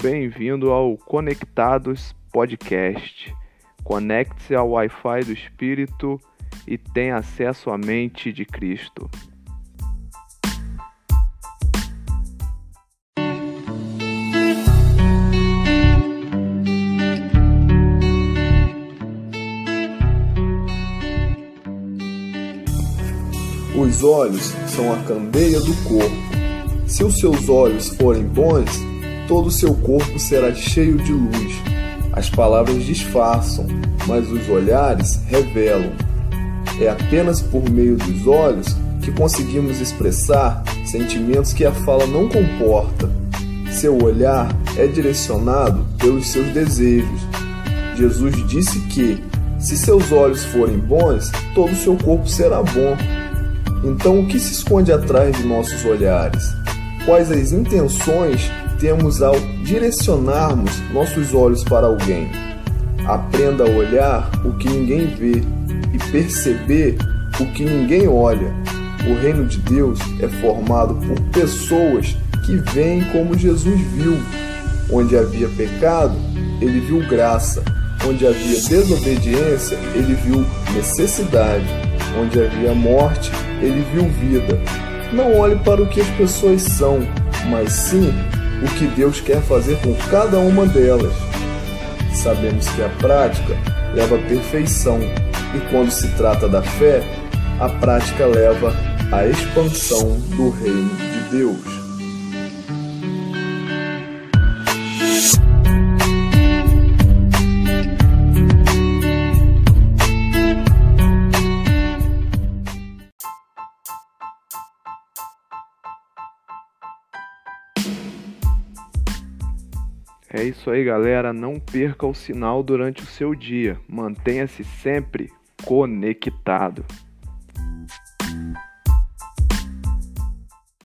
Bem-vindo ao Conectados Podcast. Conecte-se ao Wi-Fi do Espírito e tenha acesso à mente de Cristo. Os olhos são a candeia do corpo. Se os seus olhos forem bons, todo o seu corpo será cheio de luz. As palavras disfarçam, mas os olhares revelam. É apenas por meio dos olhos que conseguimos expressar sentimentos que a fala não comporta. Seu olhar é direcionado pelos seus desejos. Jesus disse que, se seus olhos forem bons, todo o seu corpo será bom. Então, o que se esconde atrás de nossos olhares? Quais as intenções temos ao direcionarmos nossos olhos para alguém. Aprenda a olhar o que ninguém vê e perceber o que ninguém olha. O reino de Deus é formado por pessoas que veem como Jesus viu. Onde havia pecado, ele viu graça. Onde havia desobediência, ele viu necessidade. Onde havia morte, ele viu vida. Não olhe para o que as pessoas são, mas sim o que Deus quer fazer com cada uma delas. Sabemos que a prática leva à perfeição e quando se trata da fé, a prática leva à expansão do reino de Deus. É isso aí, galera. Não perca o sinal durante o seu dia. Mantenha-se sempre conectado.